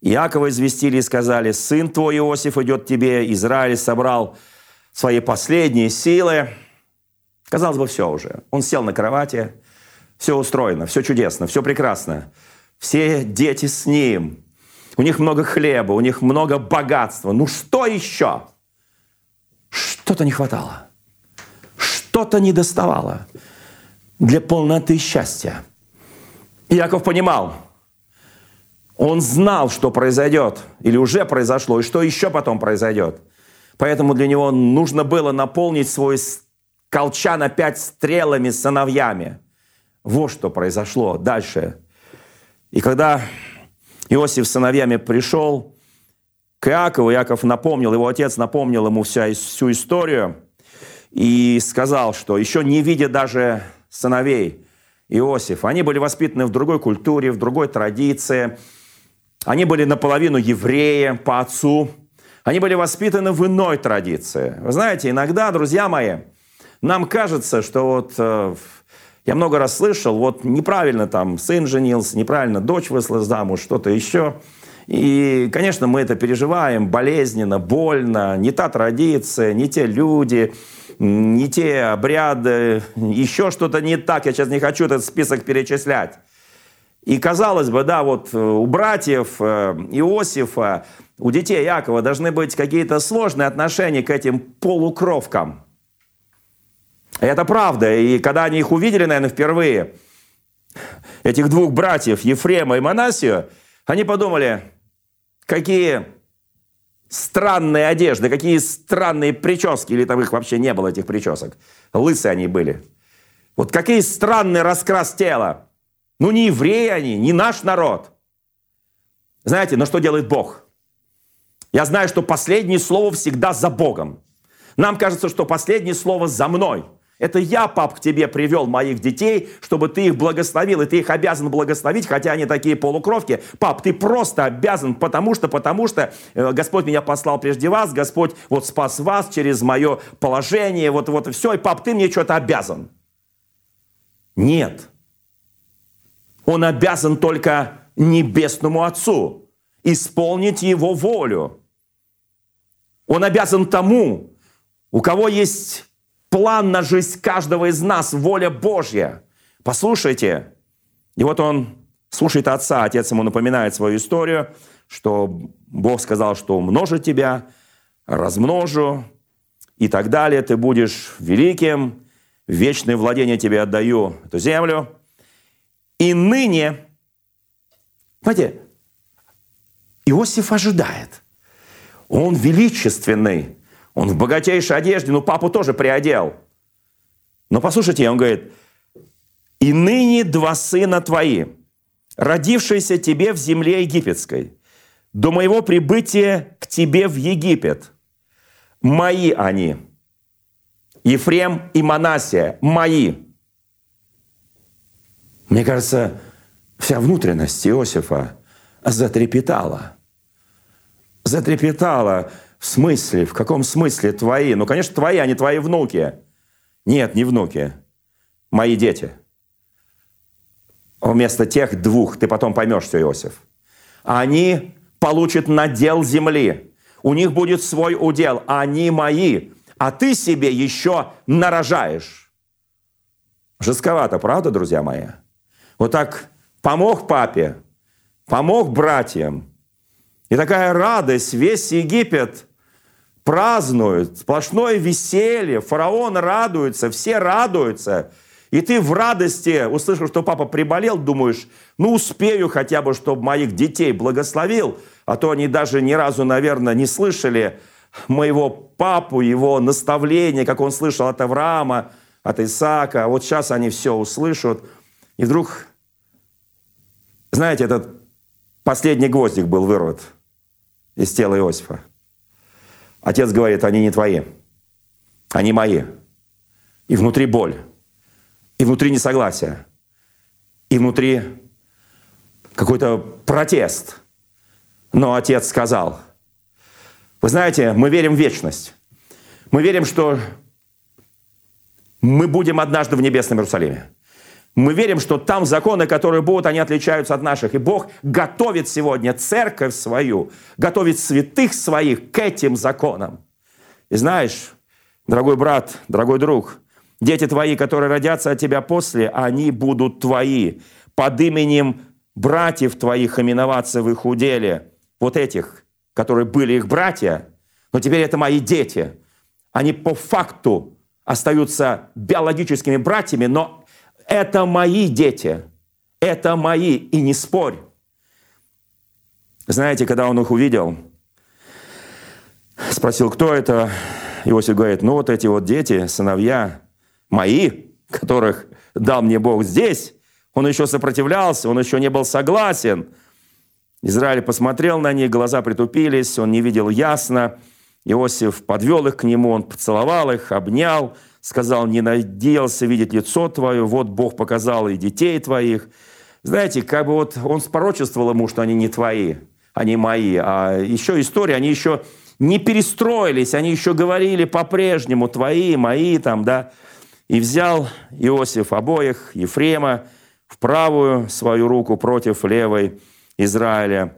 Speaker 2: Иакова известили и сказали, «Сын твой Иосиф идет тебе, Израиль собрал свои последние силы. Казалось бы, все уже. Он сел на кровати, все устроено, все чудесно, все прекрасно. Все дети с ним. У них много хлеба, у них много богатства. Ну что еще? Что-то не хватало. Что-то не доставало для полноты счастья. Иаков понимал, он знал, что произойдет, или уже произошло, и что еще потом произойдет. Поэтому для него нужно было наполнить свой колчан опять стрелами, сыновьями. Вот что произошло дальше. И когда Иосиф с сыновьями пришел к Иакову, Иаков напомнил, его отец напомнил ему вся, всю историю и сказал, что еще не видя даже сыновей Иосифа, они были воспитаны в другой культуре, в другой традиции, они были наполовину евреи по отцу, они были воспитаны в иной традиции. Вы знаете, иногда, друзья мои, нам кажется, что вот э, Я много раз слышал, вот неправильно там сын женился, неправильно дочь вышла замуж, что-то еще. И, конечно, мы это переживаем болезненно, больно, не та традиция, не те люди, не те обряды, еще что-то не так. Я сейчас не хочу этот список перечислять. И казалось бы, да, вот э, у братьев э, Иосифа, у детей Якова должны быть какие-то сложные отношения к этим полукровкам. Это правда. И когда они их увидели, наверное, впервые, этих двух братьев, Ефрема и Манасию, они подумали, какие странные одежды, какие странные прически, или там их вообще не было, этих причесок. Лысые они были. Вот какие странный раскрас тела. Ну, не евреи они, не наш народ. Знаете, но что делает Бог? Я знаю, что последнее слово всегда за Богом. Нам кажется, что последнее слово за мной – это я, пап, к тебе привел моих детей, чтобы ты их благословил, и ты их обязан благословить, хотя они такие полукровки. Пап, ты просто обязан, потому что, потому что э, Господь меня послал прежде вас, Господь вот спас вас через мое положение, вот, вот все, и пап, ты мне что-то обязан. Нет. Он обязан только Небесному Отцу исполнить Его волю. Он обязан тому, у кого есть план на жизнь каждого из нас, воля Божья. Послушайте. И вот он слушает отца, отец ему напоминает свою историю, что Бог сказал, что умножу тебя, размножу и так далее. Ты будешь великим, вечное владение тебе отдаю эту землю. И ныне, знаете, Иосиф ожидает. Он величественный, он в богатейшей одежде, ну папу тоже приодел. Но послушайте, он говорит, «И ныне два сына твои, родившиеся тебе в земле египетской, до моего прибытия к тебе в Египет, мои они, Ефрем и Манасия, мои». Мне кажется, вся внутренность Иосифа затрепетала. Затрепетала в смысле? В каком смысле твои? Ну, конечно, твои, а не твои внуки. Нет, не внуки. Мои дети. Вместо тех двух, ты потом поймешь все, Иосиф. Они получат надел земли. У них будет свой удел. Они мои. А ты себе еще нарожаешь. Жестковато, правда, друзья мои? Вот так помог папе, помог братьям. И такая радость, весь Египет – празднуют, сплошное веселье, фараон радуется, все радуются. И ты в радости, услышав, что папа приболел, думаешь, ну успею хотя бы, чтобы моих детей благословил, а то они даже ни разу, наверное, не слышали моего папу, его наставления, как он слышал от Авраама, от Исаака. Вот сейчас они все услышат. И вдруг, знаете, этот последний гвоздик был вырват из тела Иосифа. Отец говорит, они не твои, они мои. И внутри боль, и внутри несогласие, и внутри какой-то протест. Но отец сказал, вы знаете, мы верим в вечность. Мы верим, что мы будем однажды в небесном Иерусалиме. Мы верим, что там законы, которые будут, они отличаются от наших. И Бог готовит сегодня церковь свою, готовит святых своих к этим законам. И знаешь, дорогой брат, дорогой друг, дети твои, которые родятся от тебя после, они будут твои. Под именем братьев твоих именоваться в их уделе. Вот этих, которые были их братья, но теперь это мои дети. Они по факту остаются биологическими братьями, но это мои дети, это мои, и не спорь. Знаете, когда он их увидел, спросил, кто это, Иосиф говорит, ну вот эти вот дети, сыновья мои, которых дал мне Бог здесь, он еще сопротивлялся, он еще не был согласен. Израиль посмотрел на них, глаза притупились, он не видел ясно. Иосиф подвел их к нему, он поцеловал их, обнял – сказал, не надеялся видеть лицо твое, вот Бог показал и детей твоих. Знаете, как бы вот он спорочествовал ему, что они не твои, они мои. А еще история, они еще не перестроились, они еще говорили по-прежнему, твои, мои там, да. И взял Иосиф обоих, Ефрема, в правую свою руку против левой Израиля,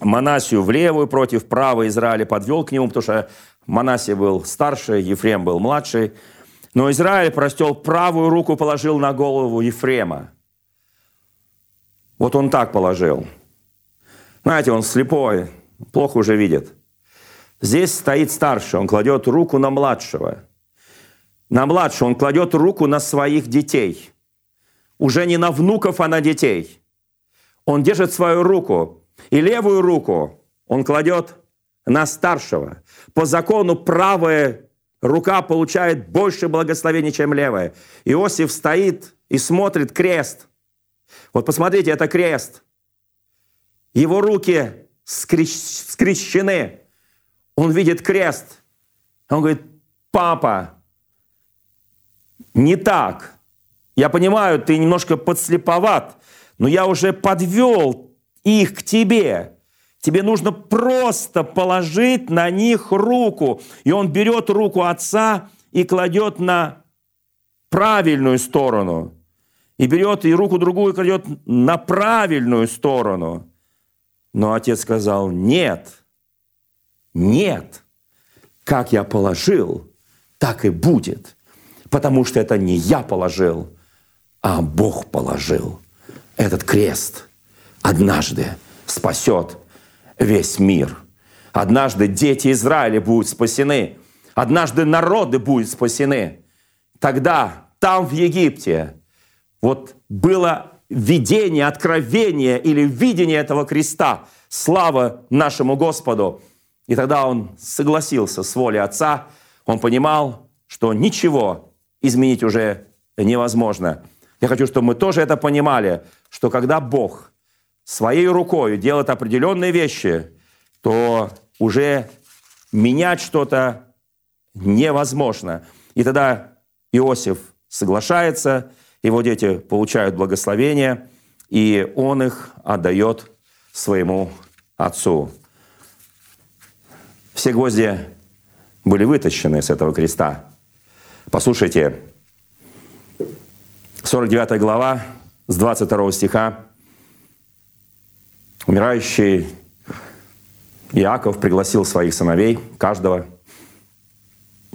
Speaker 2: Манасию в левую против правой Израиля подвел к нему, потому что Манасия был старше, Ефрем был младший. Но Израиль простел правую руку, положил на голову Ефрема. Вот он так положил. Знаете, он слепой, плохо уже видит. Здесь стоит старший, он кладет руку на младшего. На младшего он кладет руку на своих детей. Уже не на внуков, а на детей. Он держит свою руку. И левую руку он кладет на старшего. По закону правая рука получает больше благословений, чем левая. Иосиф стоит и смотрит крест. Вот посмотрите, это крест. Его руки скрещены. Он видит крест. Он говорит, папа, не так. Я понимаю, ты немножко подслеповат, но я уже подвел их к тебе. Тебе нужно просто положить на них руку. И он берет руку отца и кладет на правильную сторону. И берет и руку другую кладет на правильную сторону. Но отец сказал, нет, нет, как я положил, так и будет. Потому что это не я положил, а Бог положил. Этот крест однажды спасет весь мир. Однажды дети Израиля будут спасены. Однажды народы будут спасены. Тогда там, в Египте, вот было видение, откровение или видение этого креста. Слава нашему Господу! И тогда он согласился с волей Отца. Он понимал, что ничего изменить уже невозможно. Я хочу, чтобы мы тоже это понимали, что когда Бог своей рукой делает определенные вещи, то уже менять что-то невозможно. И тогда Иосиф соглашается, его дети получают благословение, и он их отдает своему отцу. Все гвозди были вытащены с этого креста. Послушайте, 49 глава с 22 стиха. Умирающий Иаков пригласил своих сыновей, каждого,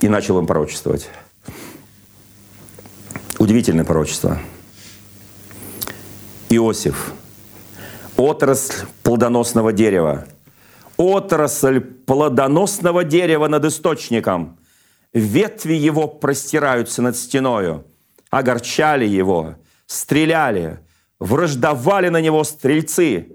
Speaker 2: и начал им пророчествовать. Удивительное пророчество. Иосиф, отрасль плодоносного дерева, отрасль плодоносного дерева над источником. Ветви его простираются над стеною. Огорчали его, стреляли, враждовали на него стрельцы.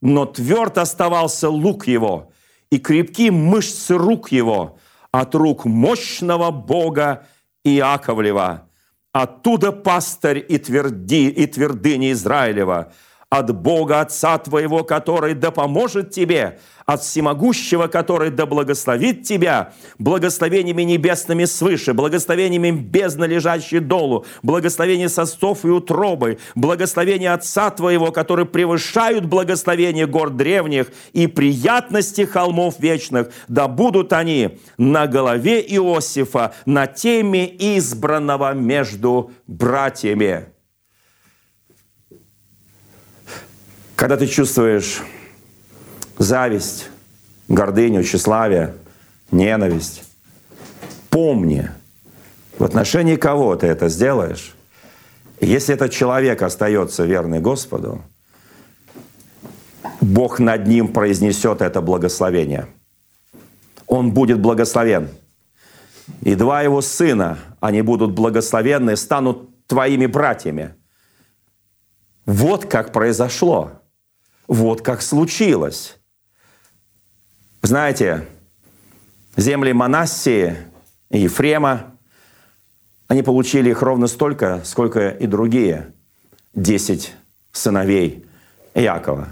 Speaker 2: Но тверд оставался лук его, и крепки мышцы рук его от рук мощного Бога Иаковлева – Оттуда пастырь и, тверди, и твердыня Израилева, от Бога Отца твоего, который да поможет тебе, от всемогущего, который да благословит тебя благословениями небесными свыше, благословениями бездна лежащей долу, благословение состов и утробы, благословение Отца твоего, которые превышают благословение гор древних и приятности холмов вечных, да будут они на голове Иосифа, на теме избранного между братьями. Когда ты чувствуешь зависть, гордыню, тщеславие, ненависть, помни, в отношении кого ты это сделаешь, если этот человек остается верный Господу, Бог над ним произнесет это благословение. Он будет благословен. И два его сына, они будут благословенны, станут твоими братьями. Вот как произошло. Вот как случилось. Знаете, земли Манассии и Ефрема, они получили их ровно столько, сколько и другие десять сыновей Якова.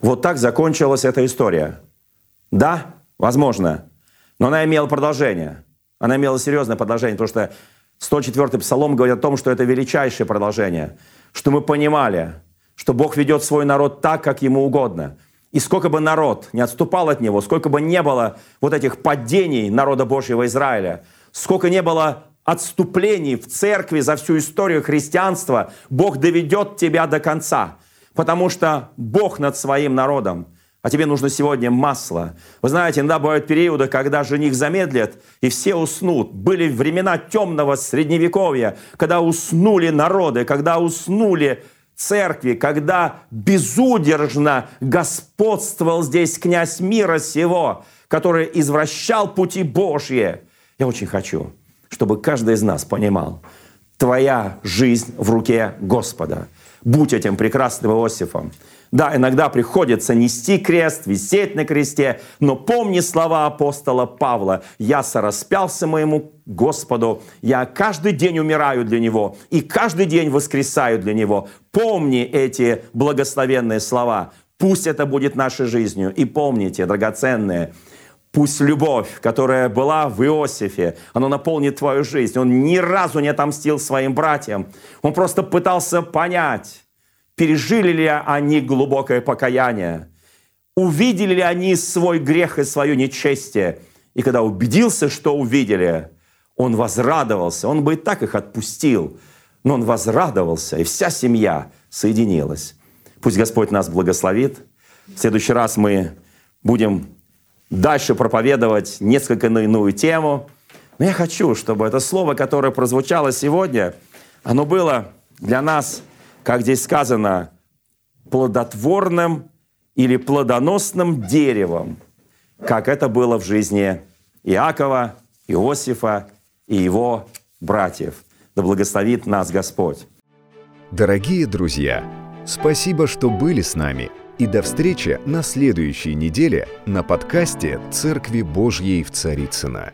Speaker 2: Вот так закончилась эта история. Да, возможно, но она имела продолжение. Она имела серьезное продолжение, потому что 104-й псалом говорит о том, что это величайшее продолжение, что мы понимали, что Бог ведет свой народ так, как ему угодно. И сколько бы народ не отступал от него, сколько бы не было вот этих падений народа Божьего Израиля, сколько не было отступлений в церкви за всю историю христианства, Бог доведет тебя до конца. Потому что Бог над своим народом. А тебе нужно сегодня масло. Вы знаете, иногда бывают периоды, когда жених замедлит, и все уснут. Были времена темного средневековья, когда уснули народы, когда уснули церкви, когда безудержно господствовал здесь князь мира сего, который извращал пути Божьи. Я очень хочу, чтобы каждый из нас понимал, твоя жизнь в руке Господа. Будь этим прекрасным Иосифом. Да, иногда приходится нести крест, висеть на кресте, но помни слова апостола Павла. «Я сораспялся моему Господу, я каждый день умираю для Него и каждый день воскресаю для Него». Помни эти благословенные слова. Пусть это будет нашей жизнью. И помните, драгоценные, Пусть любовь, которая была в Иосифе, она наполнит твою жизнь. Он ни разу не отомстил своим братьям. Он просто пытался понять, пережили ли они глубокое покаяние, увидели ли они свой грех и свое нечестие. И когда убедился, что увидели, он возрадовался. Он бы и так их отпустил, но он возрадовался, и вся семья соединилась. Пусть Господь нас благословит. В следующий раз мы будем дальше проповедовать несколько на иную тему. Но я хочу, чтобы это слово, которое прозвучало сегодня, оно было для нас как здесь сказано, плодотворным или плодоносным деревом, как это было в жизни Иакова, Иосифа и его братьев. Да благословит нас Господь.
Speaker 1: Дорогие друзья, спасибо, что были с нами. И до встречи на следующей неделе на подкасте «Церкви Божьей в Царицына.